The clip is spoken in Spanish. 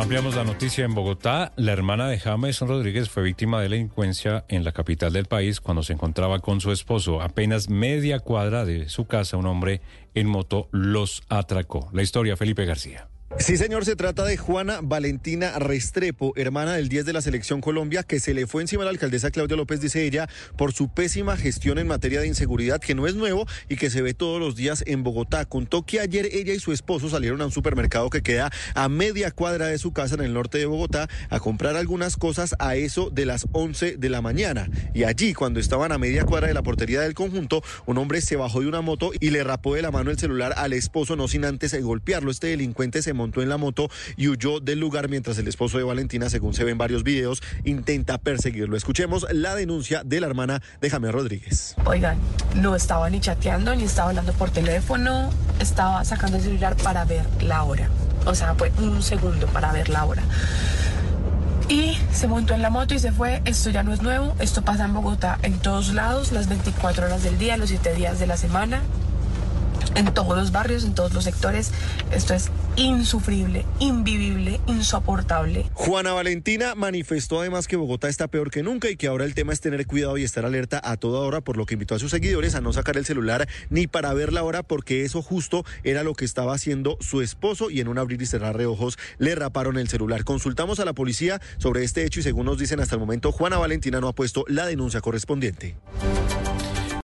Ampliamos la noticia en Bogotá. La hermana de James Rodríguez fue víctima de delincuencia en la capital del país cuando se encontraba con su esposo. Apenas media cuadra de su casa, un hombre en moto los atracó. La historia, Felipe García. Sí, señor, se trata de Juana Valentina Restrepo, hermana del 10 de la Selección Colombia, que se le fue encima a la alcaldesa Claudia López, dice ella, por su pésima gestión en materia de inseguridad, que no es nuevo y que se ve todos los días en Bogotá. Contó que ayer ella y su esposo salieron a un supermercado que queda a media cuadra de su casa en el norte de Bogotá a comprar algunas cosas a eso de las 11 de la mañana. Y allí, cuando estaban a media cuadra de la portería del conjunto, un hombre se bajó de una moto y le rapó de la mano el celular al esposo, no sin antes golpearlo. Este delincuente se montó en la moto y huyó del lugar mientras el esposo de Valentina, según se ve en varios videos, intenta perseguirlo. Escuchemos la denuncia de la hermana de Jaime Rodríguez. Oigan, no estaba ni chateando, ni estaba hablando por teléfono, estaba sacando el celular para ver la hora. O sea, fue un segundo para ver la hora. Y se montó en la moto y se fue. Esto ya no es nuevo. Esto pasa en Bogotá en todos lados, las 24 horas del día, los 7 días de la semana en todos los barrios, en todos los sectores. Esto es insufrible, invivible, insoportable. Juana Valentina manifestó además que Bogotá está peor que nunca y que ahora el tema es tener cuidado y estar alerta a toda hora, por lo que invitó a sus seguidores a no sacar el celular ni para ver la hora, porque eso justo era lo que estaba haciendo su esposo y en un abrir y cerrar de ojos le raparon el celular. Consultamos a la policía sobre este hecho y según nos dicen hasta el momento, Juana Valentina no ha puesto la denuncia correspondiente.